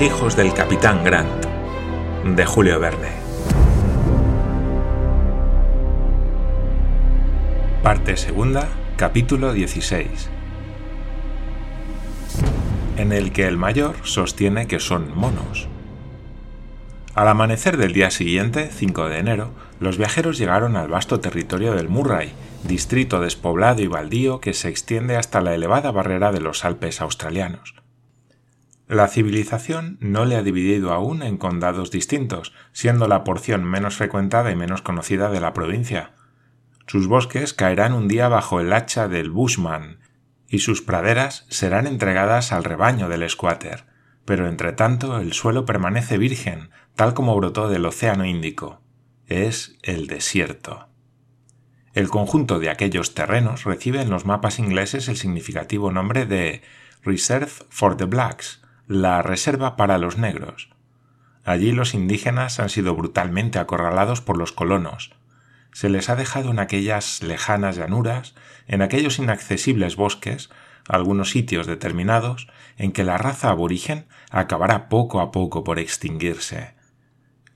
Hijos del capitán Grant, de Julio Verne. Parte segunda, capítulo 16. En el que el mayor sostiene que son monos. Al amanecer del día siguiente, 5 de enero, los viajeros llegaron al vasto territorio del Murray, distrito despoblado y baldío que se extiende hasta la elevada barrera de los Alpes australianos. La civilización no le ha dividido aún en condados distintos, siendo la porción menos frecuentada y menos conocida de la provincia. Sus bosques caerán un día bajo el hacha del bushman, y sus praderas serán entregadas al rebaño del squatter, pero entre tanto el suelo permanece virgen, tal como brotó del Océano Índico. Es el desierto. El conjunto de aquellos terrenos recibe en los mapas ingleses el significativo nombre de Reserve for the Blacks, la reserva para los negros. Allí los indígenas han sido brutalmente acorralados por los colonos. Se les ha dejado en aquellas lejanas llanuras, en aquellos inaccesibles bosques, algunos sitios determinados en que la raza aborigen acabará poco a poco por extinguirse.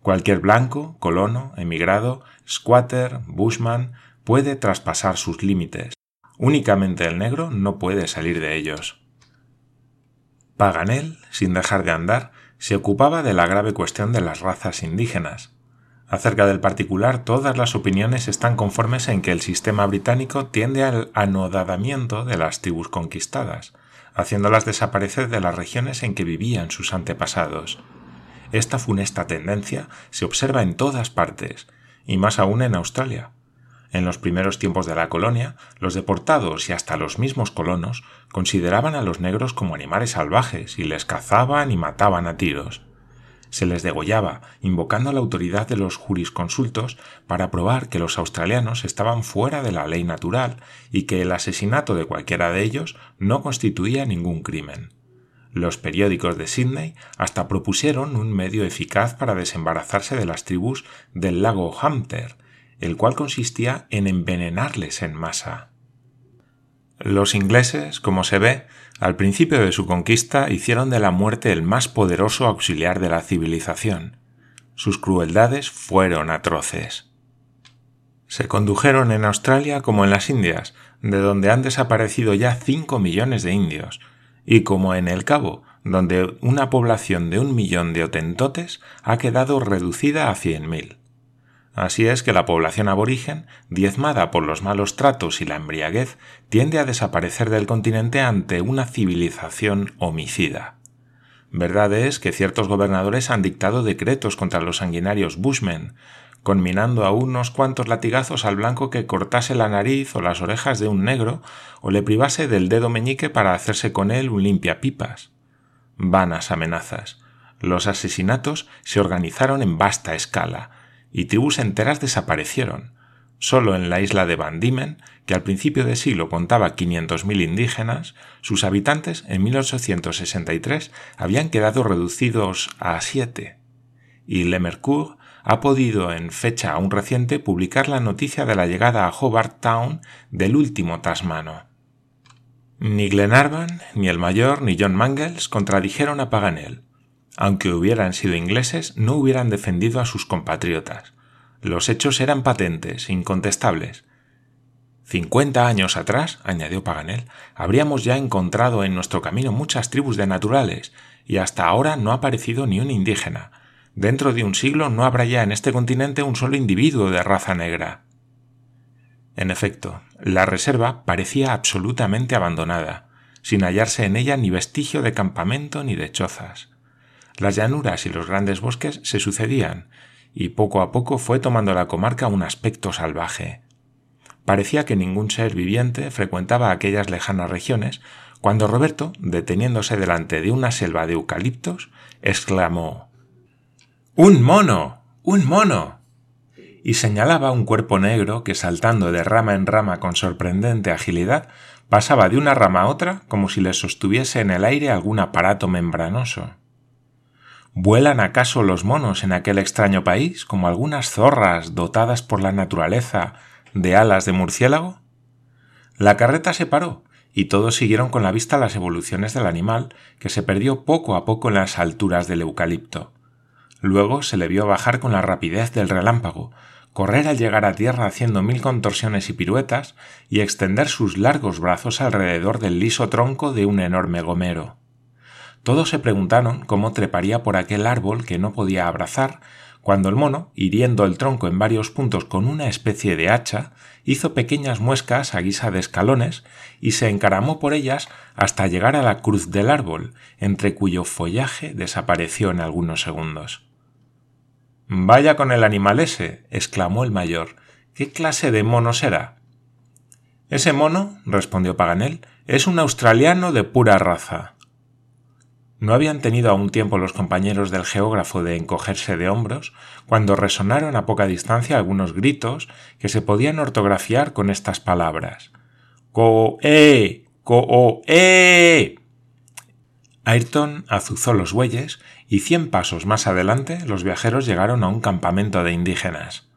Cualquier blanco, colono, emigrado, squatter, bushman puede traspasar sus límites. Únicamente el negro no puede salir de ellos. Paganel, sin dejar de andar, se ocupaba de la grave cuestión de las razas indígenas. Acerca del particular, todas las opiniones están conformes en que el sistema británico tiende al anodadamiento de las tribus conquistadas, haciéndolas desaparecer de las regiones en que vivían sus antepasados. Esta funesta tendencia se observa en todas partes, y más aún en Australia. En los primeros tiempos de la colonia, los deportados y hasta los mismos colonos consideraban a los negros como animales salvajes y les cazaban y mataban a tiros. Se les degollaba, invocando la autoridad de los jurisconsultos para probar que los australianos estaban fuera de la ley natural y que el asesinato de cualquiera de ellos no constituía ningún crimen. Los periódicos de Sydney hasta propusieron un medio eficaz para desembarazarse de las tribus del lago Hunter, el cual consistía en envenenarles en masa. Los ingleses, como se ve, al principio de su conquista hicieron de la muerte el más poderoso auxiliar de la civilización. Sus crueldades fueron atroces. Se condujeron en Australia como en las Indias, de donde han desaparecido ya cinco millones de indios, y como en el Cabo, donde una población de un millón de otentotes ha quedado reducida a cien mil. Así es que la población aborigen, diezmada por los malos tratos y la embriaguez, tiende a desaparecer del continente ante una civilización homicida. Verdad es que ciertos gobernadores han dictado decretos contra los sanguinarios bushmen, conminando a unos cuantos latigazos al blanco que cortase la nariz o las orejas de un negro o le privase del dedo meñique para hacerse con él un limpiapipas. Vanas amenazas. Los asesinatos se organizaron en vasta escala, y tribus enteras desaparecieron. Solo en la isla de Van Diemen, que al principio de siglo contaba 500.000 indígenas, sus habitantes en 1863 habían quedado reducidos a siete. Y Le Mercure ha podido en fecha aún reciente publicar la noticia de la llegada a Hobart Town del último tasmano. Ni Glenarvan, ni el mayor, ni John Mangles contradijeron a Paganel. Aunque hubieran sido ingleses, no hubieran defendido a sus compatriotas. Los hechos eran patentes, incontestables. Cincuenta años atrás, añadió Paganel, habríamos ya encontrado en nuestro camino muchas tribus de naturales, y hasta ahora no ha aparecido ni un indígena. Dentro de un siglo no habrá ya en este continente un solo individuo de raza negra. En efecto, la reserva parecía absolutamente abandonada, sin hallarse en ella ni vestigio de campamento ni de chozas. Las llanuras y los grandes bosques se sucedían, y poco a poco fue tomando la comarca un aspecto salvaje. Parecía que ningún ser viviente frecuentaba aquellas lejanas regiones, cuando Roberto, deteniéndose delante de una selva de eucaliptos, exclamó ¡Un mono. ¡Un mono. y señalaba un cuerpo negro que saltando de rama en rama con sorprendente agilidad pasaba de una rama a otra como si le sostuviese en el aire algún aparato membranoso. ¿Vuelan acaso los monos en aquel extraño país como algunas zorras dotadas por la naturaleza de alas de murciélago? La carreta se paró y todos siguieron con la vista las evoluciones del animal, que se perdió poco a poco en las alturas del eucalipto. Luego se le vio bajar con la rapidez del relámpago, correr al llegar a tierra haciendo mil contorsiones y piruetas, y extender sus largos brazos alrededor del liso tronco de un enorme gomero. Todos se preguntaron cómo treparía por aquel árbol que no podía abrazar, cuando el mono, hiriendo el tronco en varios puntos con una especie de hacha, hizo pequeñas muescas a guisa de escalones y se encaramó por ellas hasta llegar a la cruz del árbol, entre cuyo follaje desapareció en algunos segundos. Vaya con el animal ese, exclamó el mayor. ¿Qué clase de mono será? Ese mono, respondió Paganel, es un australiano de pura raza. No habían tenido aún tiempo los compañeros del geógrafo de encogerse de hombros cuando resonaron a poca distancia algunos gritos que se podían ortografiar con estas palabras. Co-e, co-e. Ayrton azuzó los bueyes y cien pasos más adelante los viajeros llegaron a un campamento de indígenas.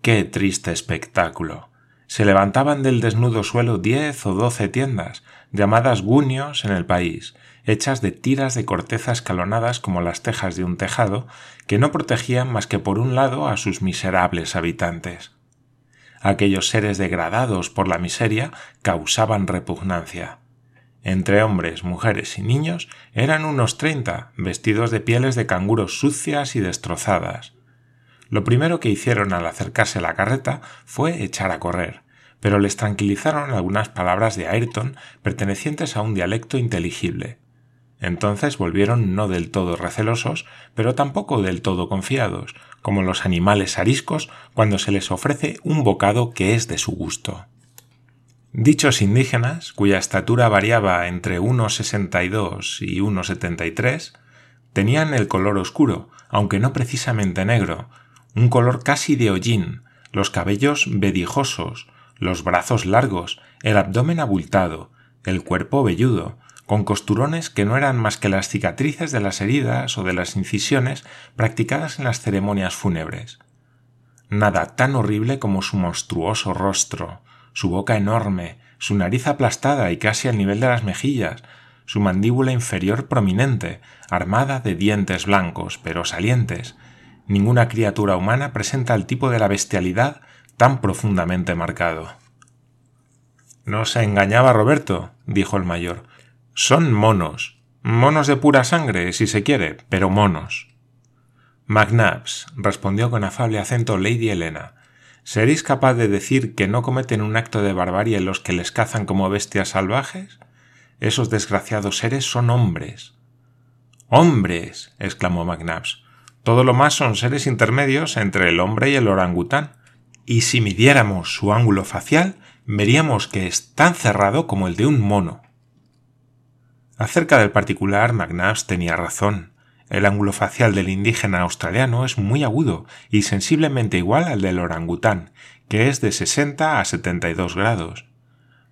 ¡Qué triste espectáculo! Se levantaban del desnudo suelo diez o doce tiendas, llamadas gunios en el país, hechas de tiras de corteza escalonadas como las tejas de un tejado, que no protegían más que por un lado a sus miserables habitantes. Aquellos seres degradados por la miseria causaban repugnancia. Entre hombres, mujeres y niños eran unos treinta, vestidos de pieles de canguros sucias y destrozadas. Lo primero que hicieron al acercarse a la carreta fue echar a correr, pero les tranquilizaron algunas palabras de Ayrton pertenecientes a un dialecto inteligible. Entonces volvieron no del todo recelosos, pero tampoco del todo confiados, como los animales ariscos cuando se les ofrece un bocado que es de su gusto. Dichos indígenas, cuya estatura variaba entre 1,62 y 1,73, tenían el color oscuro, aunque no precisamente negro, un color casi de hollín, los cabellos vedijosos, los brazos largos, el abdomen abultado, el cuerpo velludo, con costurones que no eran más que las cicatrices de las heridas o de las incisiones practicadas en las ceremonias fúnebres. Nada tan horrible como su monstruoso rostro, su boca enorme, su nariz aplastada y casi al nivel de las mejillas, su mandíbula inferior prominente, armada de dientes blancos, pero salientes. Ninguna criatura humana presenta el tipo de la bestialidad tan profundamente marcado. No se engañaba Roberto, dijo el mayor. Son monos. Monos de pura sangre, si se quiere, pero monos. McNabbs, respondió con afable acento Lady Helena, ¿Seréis capaz de decir que no cometen un acto de barbarie los que les cazan como bestias salvajes? Esos desgraciados seres son hombres. ¡Hombres! exclamó McNabbs. Todo lo más son seres intermedios entre el hombre y el orangután. Y si midiéramos su ángulo facial, veríamos que es tan cerrado como el de un mono. Acerca del particular, McNabbs tenía razón. El ángulo facial del indígena australiano es muy agudo y sensiblemente igual al del orangután, que es de 60 a 72 grados.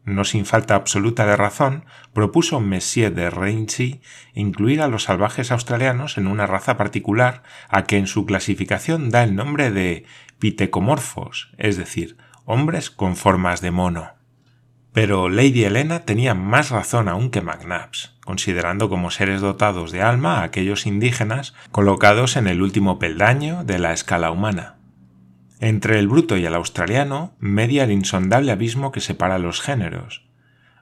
No sin falta absoluta de razón, propuso Messier de Rainsy incluir a los salvajes australianos en una raza particular a que en su clasificación da el nombre de pitecomorfos, es decir, hombres con formas de mono. Pero Lady Helena tenía más razón aún que McNabbs, considerando como seres dotados de alma a aquellos indígenas colocados en el último peldaño de la escala humana. Entre el bruto y el australiano media el insondable abismo que separa los géneros.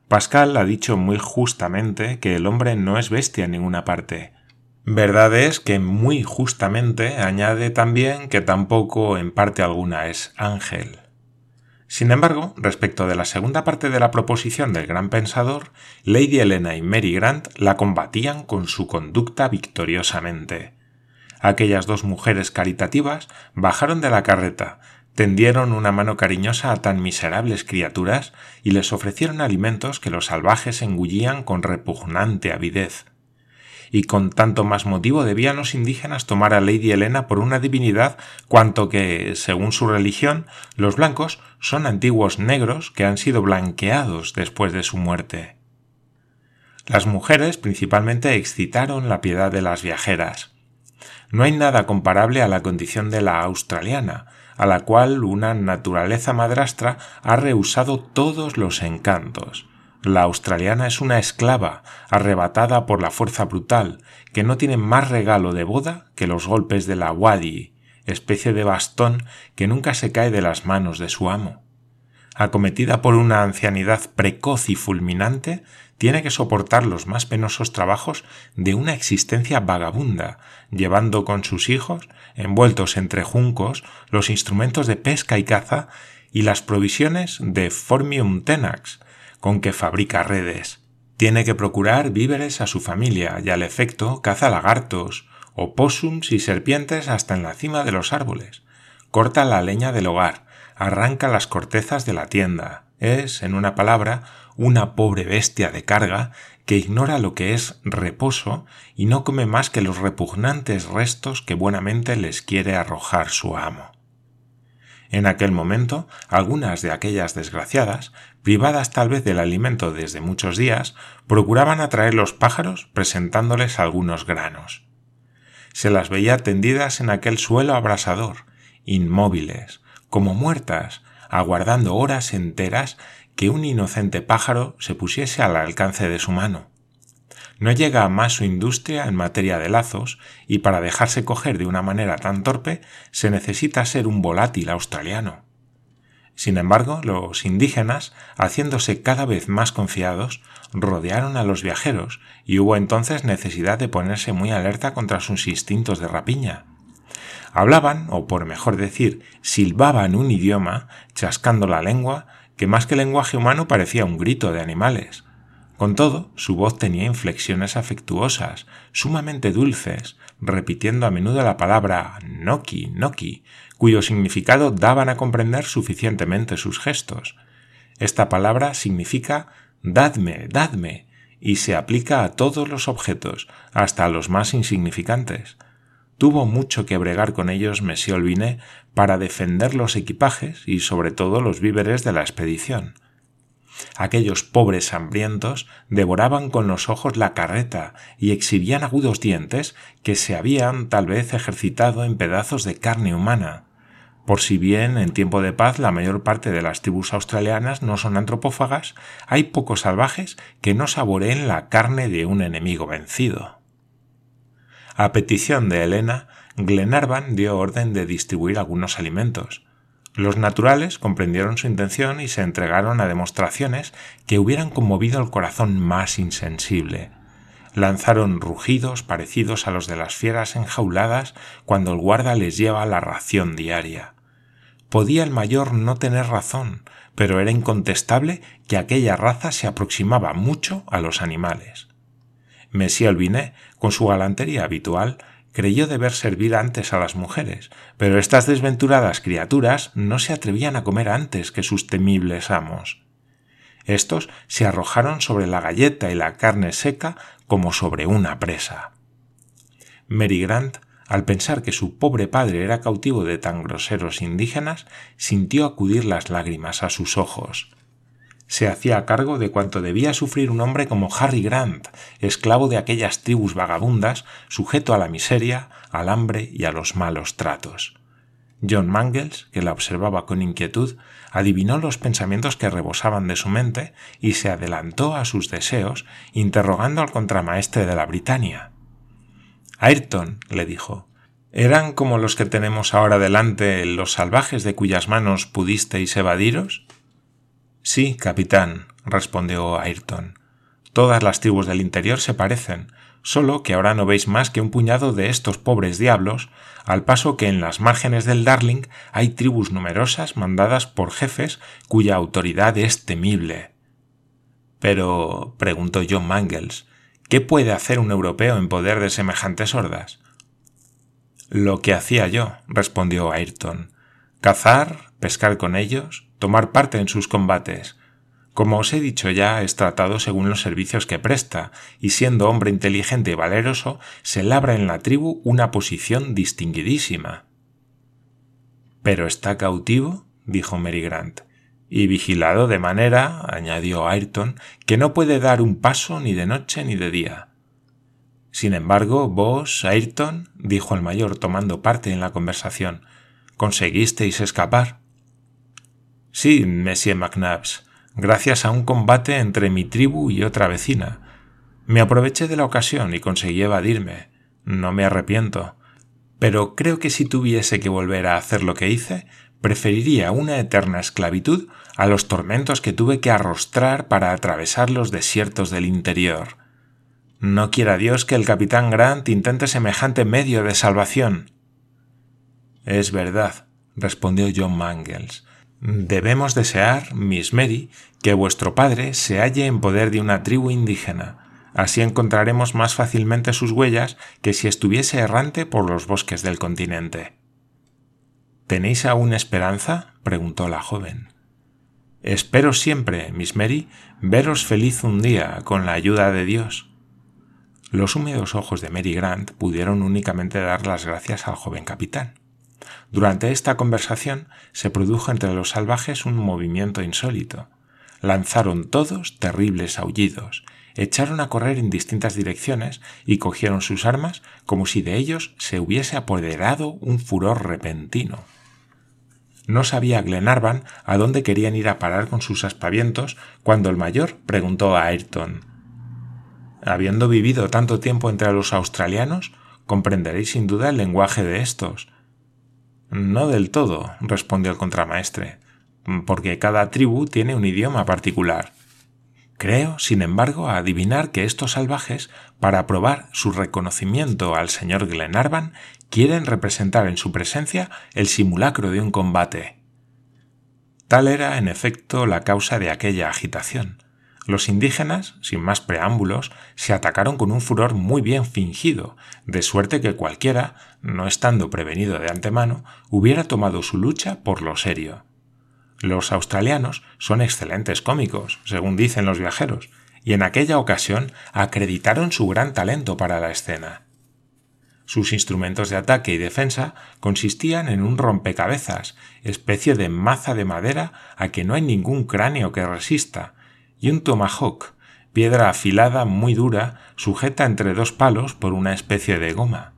Pascal ha dicho muy justamente que el hombre no es bestia en ninguna parte. Verdad es que muy justamente añade también que tampoco en parte alguna es ángel. Sin embargo, respecto de la segunda parte de la proposición del gran pensador, Lady Helena y Mary Grant la combatían con su conducta victoriosamente. Aquellas dos mujeres caritativas bajaron de la carreta, tendieron una mano cariñosa a tan miserables criaturas y les ofrecieron alimentos que los salvajes engullían con repugnante avidez y con tanto más motivo debían los indígenas tomar a Lady Helena por una divinidad cuanto que, según su religión, los blancos son antiguos negros que han sido blanqueados después de su muerte. Las mujeres principalmente excitaron la piedad de las viajeras. No hay nada comparable a la condición de la australiana, a la cual una naturaleza madrastra ha rehusado todos los encantos, La australiana es una esclava, arrebatada por la fuerza brutal, que no tiene más regalo de boda que los golpes de la wadi, especie de bastón que nunca se cae de las manos de su amo. Acometida por una ancianidad precoz y fulminante, tiene que soportar los más penosos trabajos de una existencia vagabunda, llevando con sus hijos, envueltos entre juncos, los instrumentos de pesca y caza y las provisiones de Formium Tenax, con que fabrica redes. Tiene que procurar víveres a su familia y al efecto caza lagartos, opósums y serpientes hasta en la cima de los árboles. Corta la leña del hogar, arranca las cortezas de la tienda. Es, en una palabra, una pobre bestia de carga que ignora lo que es reposo y no come más que los repugnantes restos que buenamente les quiere arrojar su amo. En aquel momento, algunas de aquellas desgraciadas, privadas tal vez del alimento desde muchos días, procuraban atraer los pájaros presentándoles algunos granos. Se las veía tendidas en aquel suelo abrasador, inmóviles, como muertas, aguardando horas enteras que un inocente pájaro se pusiese al alcance de su mano. No llega más su industria en materia de lazos, y para dejarse coger de una manera tan torpe se necesita ser un volátil australiano. Sin embargo, los indígenas, haciéndose cada vez más confiados, rodearon a los viajeros, y hubo entonces necesidad de ponerse muy alerta contra sus instintos de rapiña. Hablaban, o por mejor decir, silbaban un idioma, chascando la lengua, que más que lenguaje humano parecía un grito de animales. Con todo, su voz tenía inflexiones afectuosas, sumamente dulces, repitiendo a menudo la palabra noki, noki, cuyo significado daban a comprender suficientemente sus gestos. Esta palabra significa dadme, dadme, y se aplica a todos los objetos, hasta a los más insignificantes. Tuvo mucho que bregar con ellos Monsieur Olviné para defender los equipajes y sobre todo los víveres de la expedición. Aquellos pobres hambrientos devoraban con los ojos la carreta y exhibían agudos dientes que se habían tal vez ejercitado en pedazos de carne humana. Por si bien en tiempo de paz la mayor parte de las tribus australianas no son antropófagas, hay pocos salvajes que no saboreen la carne de un enemigo vencido. A petición de Elena, Glenarvan dio orden de distribuir algunos alimentos, los naturales comprendieron su intención y se entregaron a demostraciones que hubieran conmovido el corazón más insensible. Lanzaron rugidos parecidos a los de las fieras enjauladas cuando el guarda les lleva la ración diaria. Podía el mayor no tener razón, pero era incontestable que aquella raza se aproximaba mucho a los animales. Mesía Albinet, con su galantería habitual, creyó deber servir antes a las mujeres, pero estas desventuradas criaturas no se atrevían a comer antes que sus temibles amos. Estos se arrojaron sobre la galleta y la carne seca como sobre una presa. Mary Grant, al pensar que su pobre padre era cautivo de tan groseros indígenas, sintió acudir las lágrimas a sus ojos se hacía cargo de cuanto debía sufrir un hombre como Harry Grant, esclavo de aquellas tribus vagabundas, sujeto a la miseria, al hambre y a los malos tratos. John Mangles, que la observaba con inquietud, adivinó los pensamientos que rebosaban de su mente y se adelantó a sus deseos, interrogando al contramaestre de la Britania. Ayrton, le dijo, ¿eran como los que tenemos ahora delante los salvajes de cuyas manos pudisteis evadiros? Sí, capitán, respondió Ayrton. Todas las tribus del interior se parecen, solo que ahora no veis más que un puñado de estos pobres diablos, al paso que en las márgenes del Darling hay tribus numerosas mandadas por jefes cuya autoridad es temible. Pero, preguntó John Mangles, ¿qué puede hacer un europeo en poder de semejantes hordas? Lo que hacía yo, respondió Ayrton. Cazar, pescar con ellos, tomar parte en sus combates. Como os he dicho ya, es tratado según los servicios que presta, y siendo hombre inteligente y valeroso, se labra en la tribu una posición distinguidísima. ¿Pero está cautivo? dijo Mary Grant. Y vigilado de manera, añadió Ayrton, que no puede dar un paso ni de noche ni de día. Sin embargo, vos, Ayrton, dijo el mayor tomando parte en la conversación, conseguisteis escapar. Sí, Monsieur McNabbs, gracias a un combate entre mi tribu y otra vecina. Me aproveché de la ocasión y conseguí evadirme. No me arrepiento. Pero creo que si tuviese que volver a hacer lo que hice, preferiría una eterna esclavitud a los tormentos que tuve que arrostrar para atravesar los desiertos del interior. No quiera Dios que el capitán Grant intente semejante medio de salvación. Es verdad, respondió John Mangles. Debemos desear, Miss Mary, que vuestro padre se halle en poder de una tribu indígena. Así encontraremos más fácilmente sus huellas que si estuviese errante por los bosques del continente. ¿Tenéis aún esperanza? preguntó la joven. Espero siempre, Miss Mary, veros feliz un día con la ayuda de Dios. Los húmedos ojos de Mary Grant pudieron únicamente dar las gracias al joven capitán. Durante esta conversación se produjo entre los salvajes un movimiento insólito. Lanzaron todos terribles aullidos, echaron a correr en distintas direcciones y cogieron sus armas como si de ellos se hubiese apoderado un furor repentino. No sabía Glenarvan a dónde querían ir a parar con sus aspavientos cuando el mayor preguntó a Ayrton Habiendo vivido tanto tiempo entre los australianos, comprenderéis sin duda el lenguaje de estos. No del todo, respondió el contramaestre, porque cada tribu tiene un idioma particular. Creo, sin embargo, adivinar que estos salvajes, para probar su reconocimiento al señor Glenarvan, quieren representar en su presencia el simulacro de un combate. Tal era, en efecto, la causa de aquella agitación. Los indígenas, sin más preámbulos, se atacaron con un furor muy bien fingido, de suerte que cualquiera, no estando prevenido de antemano, hubiera tomado su lucha por lo serio. Los australianos son excelentes cómicos, según dicen los viajeros, y en aquella ocasión acreditaron su gran talento para la escena. Sus instrumentos de ataque y defensa consistían en un rompecabezas, especie de maza de madera a que no hay ningún cráneo que resista, y un tomahawk, piedra afilada muy dura, sujeta entre dos palos por una especie de goma.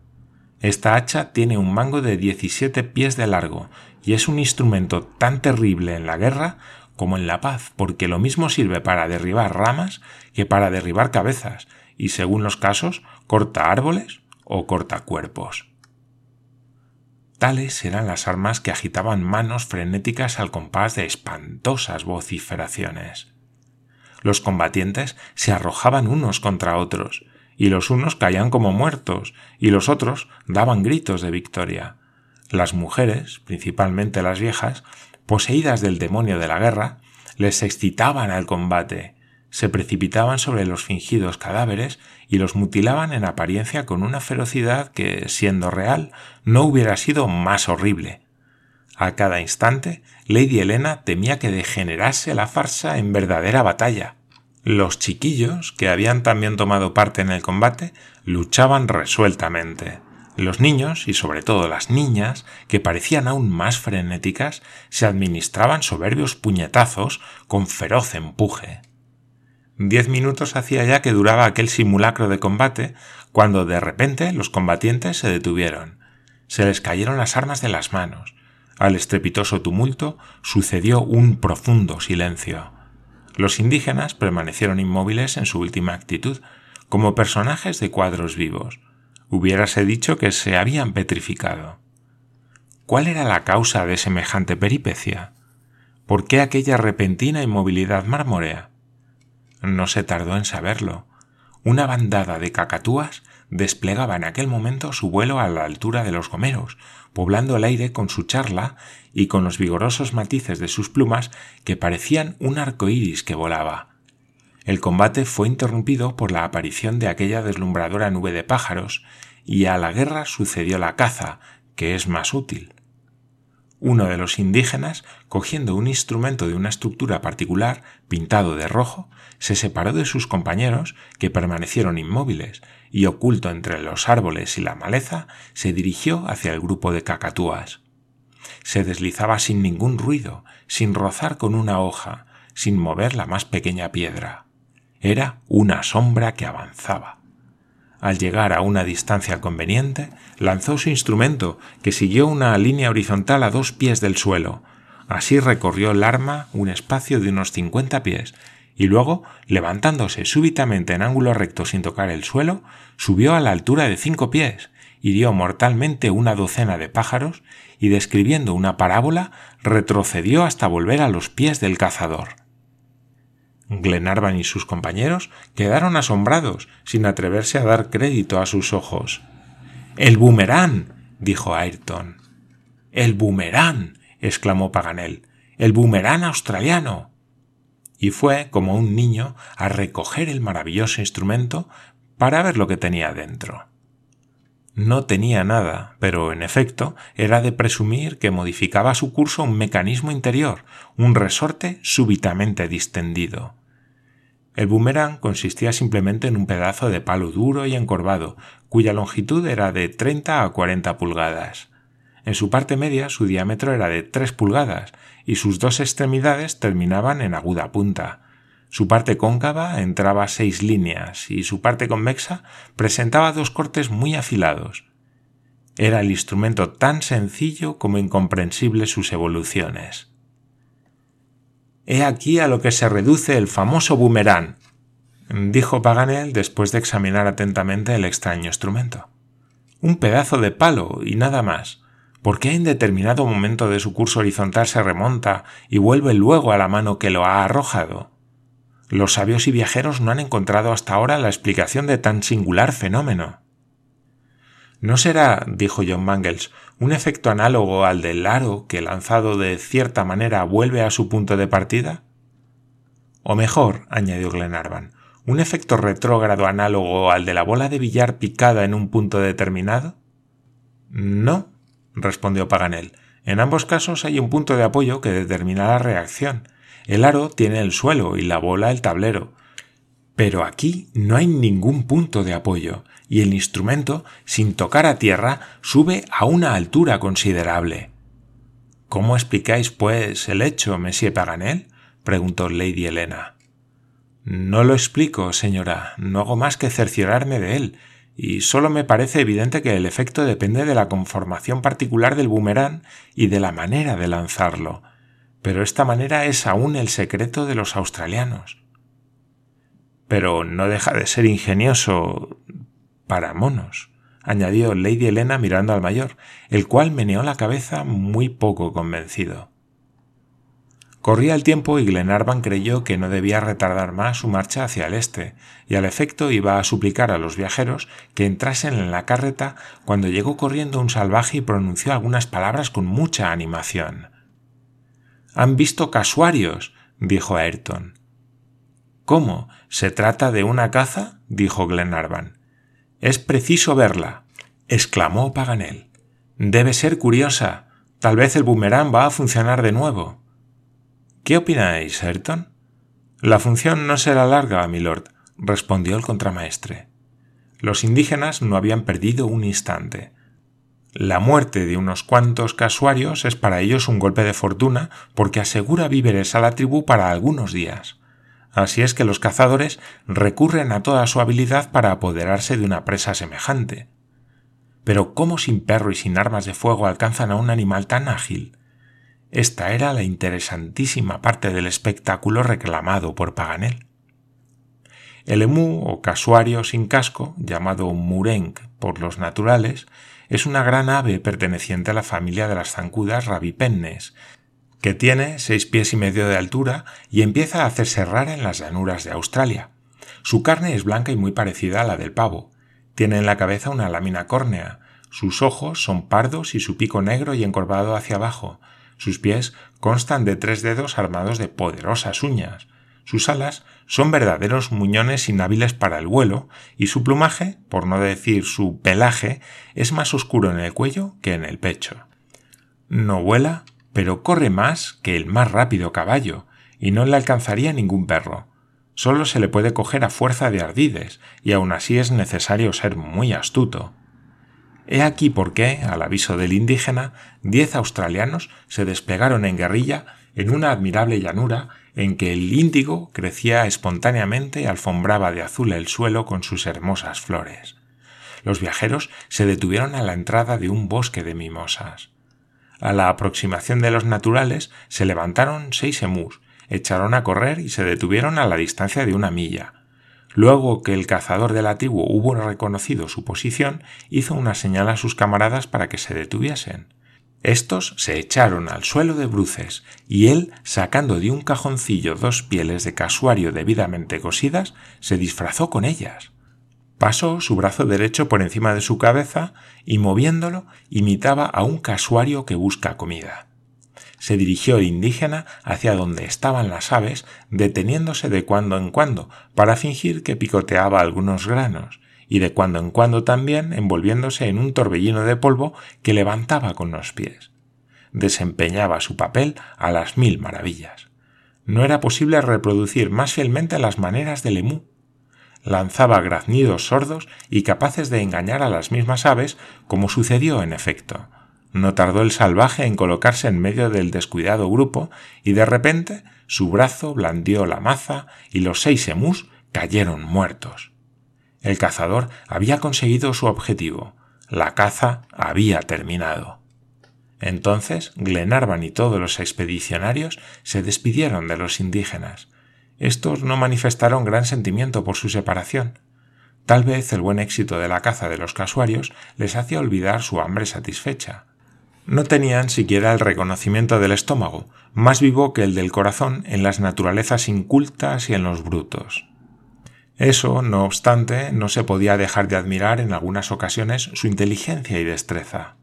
Esta hacha tiene un mango de 17 pies de largo y es un instrumento tan terrible en la guerra como en la paz, porque lo mismo sirve para derribar ramas que para derribar cabezas, y según los casos, corta árboles o corta cuerpos. Tales eran las armas que agitaban manos frenéticas al compás de espantosas vociferaciones. Los combatientes se arrojaban unos contra otros, y los unos caían como muertos, y los otros daban gritos de victoria. Las mujeres, principalmente las viejas, poseídas del demonio de la guerra, les excitaban al combate, se precipitaban sobre los fingidos cadáveres y los mutilaban en apariencia con una ferocidad que, siendo real, no hubiera sido más horrible. A cada instante, Lady Helena temía que degenerase la farsa en verdadera batalla. Los chiquillos, que habían también tomado parte en el combate, luchaban resueltamente. Los niños, y sobre todo las niñas, que parecían aún más frenéticas, se administraban soberbios puñetazos con feroz empuje. Diez minutos hacía ya que duraba aquel simulacro de combate, cuando de repente los combatientes se detuvieron. Se les cayeron las armas de las manos, al estrepitoso tumulto sucedió un profundo silencio. Los indígenas permanecieron inmóviles en su última actitud, como personajes de cuadros vivos. Hubiérase dicho que se habían petrificado. ¿Cuál era la causa de semejante peripecia? ¿Por qué aquella repentina inmovilidad marmórea? No se tardó en saberlo. Una bandada de cacatúas desplegaba en aquel momento su vuelo a la altura de los gomeros, poblando el aire con su charla y con los vigorosos matices de sus plumas que parecían un arco iris que volaba. El combate fue interrumpido por la aparición de aquella deslumbradora nube de pájaros, y a la guerra sucedió la caza, que es más útil. Uno de los indígenas, cogiendo un instrumento de una estructura particular, pintado de rojo, se separó de sus compañeros, que permanecieron inmóviles, y oculto entre los árboles y la maleza, se dirigió hacia el grupo de cacatúas. Se deslizaba sin ningún ruido, sin rozar con una hoja, sin mover la más pequeña piedra. Era una sombra que avanzaba. Al llegar a una distancia conveniente, lanzó su instrumento, que siguió una línea horizontal a dos pies del suelo. Así recorrió el arma un espacio de unos cincuenta pies, y luego, levantándose súbitamente en ángulo recto sin tocar el suelo, subió a la altura de cinco pies, hirió mortalmente una docena de pájaros y describiendo una parábola retrocedió hasta volver a los pies del cazador. Glenarvan y sus compañeros quedaron asombrados, sin atreverse a dar crédito a sus ojos. El boomerang. dijo Ayrton. El boomerang. exclamó Paganel. El boomerang australiano. Y fue, como un niño, a recoger el maravilloso instrumento para ver lo que tenía dentro. No tenía nada, pero en efecto era de presumir que modificaba su curso un mecanismo interior, un resorte súbitamente distendido. El boomerang consistía simplemente en un pedazo de palo duro y encorvado, cuya longitud era de 30 a 40 pulgadas. En su parte media su diámetro era de 3 pulgadas y sus dos extremidades terminaban en aguda punta. Su parte cóncava entraba seis líneas y su parte convexa presentaba dos cortes muy afilados. Era el instrumento tan sencillo como incomprensibles sus evoluciones. He aquí a lo que se reduce el famoso boomerang, dijo Paganel después de examinar atentamente el extraño instrumento. Un pedazo de palo y nada más. ¿Por qué en determinado momento de su curso horizontal se remonta y vuelve luego a la mano que lo ha arrojado? Los sabios y viajeros no han encontrado hasta ahora la explicación de tan singular fenómeno. ¿No será, dijo John Mangles, un efecto análogo al del aro que lanzado de cierta manera vuelve a su punto de partida? O mejor, añadió Glenarvan, un efecto retrógrado análogo al de la bola de billar picada en un punto determinado? No, respondió Paganel. En ambos casos hay un punto de apoyo que determina la reacción, el aro tiene el suelo y la bola el tablero. Pero aquí no hay ningún punto de apoyo, y el instrumento, sin tocar a tierra, sube a una altura considerable. ¿Cómo explicáis, pues, el hecho, Monsieur Paganel? preguntó Lady Helena. No lo explico, señora, no hago más que cerciorarme de él, y solo me parece evidente que el efecto depende de la conformación particular del boomerang y de la manera de lanzarlo pero esta manera es aún el secreto de los australianos. Pero no deja de ser ingenioso para monos, añadió Lady Helena mirando al mayor, el cual meneó la cabeza muy poco convencido. Corría el tiempo y Glenarvan creyó que no debía retardar más su marcha hacia el este, y al efecto iba a suplicar a los viajeros que entrasen en la carreta cuando llegó corriendo un salvaje y pronunció algunas palabras con mucha animación. Han visto casuarios, dijo Ayrton. ¿Cómo? ¿Se trata de una caza? dijo Glenarvan. Es preciso verla, exclamó Paganel. Debe ser curiosa. Tal vez el boomerang va a funcionar de nuevo. ¿Qué opináis, Ayrton? La función no será larga, milord, respondió el contramaestre. Los indígenas no habían perdido un instante. La muerte de unos cuantos casuarios es para ellos un golpe de fortuna porque asegura víveres a la tribu para algunos días. Así es que los cazadores recurren a toda su habilidad para apoderarse de una presa semejante. Pero ¿cómo sin perro y sin armas de fuego alcanzan a un animal tan ágil? Esta era la interesantísima parte del espectáculo reclamado por Paganel. El emú o casuario sin casco, llamado murenk por los naturales, es una gran ave perteneciente a la familia de las zancudas rabipennes, que tiene seis pies y medio de altura y empieza a hacerse rara en las llanuras de Australia. Su carne es blanca y muy parecida a la del pavo. Tiene en la cabeza una lámina córnea. Sus ojos son pardos y su pico negro y encorvado hacia abajo. Sus pies constan de tres dedos armados de poderosas uñas. Sus alas son verdaderos muñones inhábiles para el vuelo, y su plumaje, por no decir su pelaje, es más oscuro en el cuello que en el pecho. No vuela, pero corre más que el más rápido caballo, y no le alcanzaría ningún perro. Solo se le puede coger a fuerza de ardides, y aun así es necesario ser muy astuto. He aquí por qué, al aviso del indígena, diez australianos se desplegaron en guerrilla en una admirable llanura en que el índigo crecía espontáneamente y alfombraba de azul el suelo con sus hermosas flores. Los viajeros se detuvieron a la entrada de un bosque de mimosas. A la aproximación de los naturales se levantaron seis emus, echaron a correr y se detuvieron a la distancia de una milla. Luego que el cazador del latiguo hubo reconocido su posición, hizo una señal a sus camaradas para que se detuviesen. Estos se echaron al suelo de bruces, y él, sacando de un cajoncillo dos pieles de casuario debidamente cosidas, se disfrazó con ellas. Pasó su brazo derecho por encima de su cabeza y moviéndolo imitaba a un casuario que busca comida. Se dirigió el indígena hacia donde estaban las aves, deteniéndose de cuando en cuando para fingir que picoteaba algunos granos, y de cuando en cuando también envolviéndose en un torbellino de polvo que levantaba con los pies. Desempeñaba su papel a las mil maravillas. No era posible reproducir más fielmente las maneras del emú lanzaba graznidos sordos y capaces de engañar a las mismas aves, como sucedió en efecto. No tardó el salvaje en colocarse en medio del descuidado grupo, y de repente su brazo blandió la maza y los seis emus cayeron muertos. El cazador había conseguido su objetivo. La caza había terminado. Entonces Glenarvan y todos los expedicionarios se despidieron de los indígenas, estos no manifestaron gran sentimiento por su separación. Tal vez el buen éxito de la caza de los casuarios les hacía olvidar su hambre satisfecha. No tenían siquiera el reconocimiento del estómago, más vivo que el del corazón en las naturalezas incultas y en los brutos. Eso, no obstante, no se podía dejar de admirar en algunas ocasiones su inteligencia y destreza.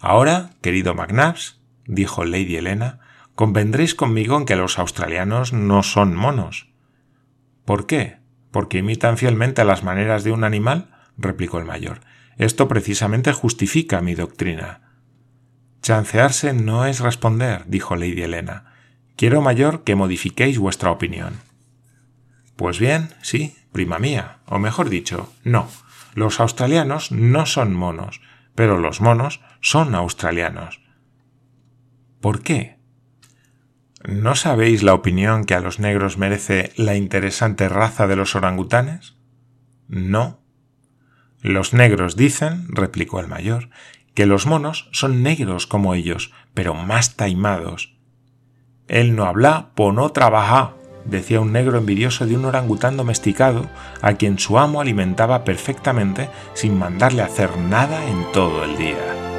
Ahora, querido McNabbs, dijo Lady Helena, Convendréis conmigo en que los australianos no son monos. ¿Por qué? ¿Porque imitan fielmente las maneras de un animal? replicó el mayor. Esto precisamente justifica mi doctrina. Chancearse no es responder, dijo Lady Helena. Quiero, mayor, que modifiquéis vuestra opinión. Pues bien, sí, prima mía, o mejor dicho, no. Los australianos no son monos, pero los monos son australianos. ¿Por qué? ¿No sabéis la opinión que a los negros merece la interesante raza de los orangutanes? No. Los negros dicen, replicó el mayor, que los monos son negros como ellos, pero más taimados. Él no habla por no trabaja, decía un negro envidioso de un orangután domesticado a quien su amo alimentaba perfectamente sin mandarle hacer nada en todo el día.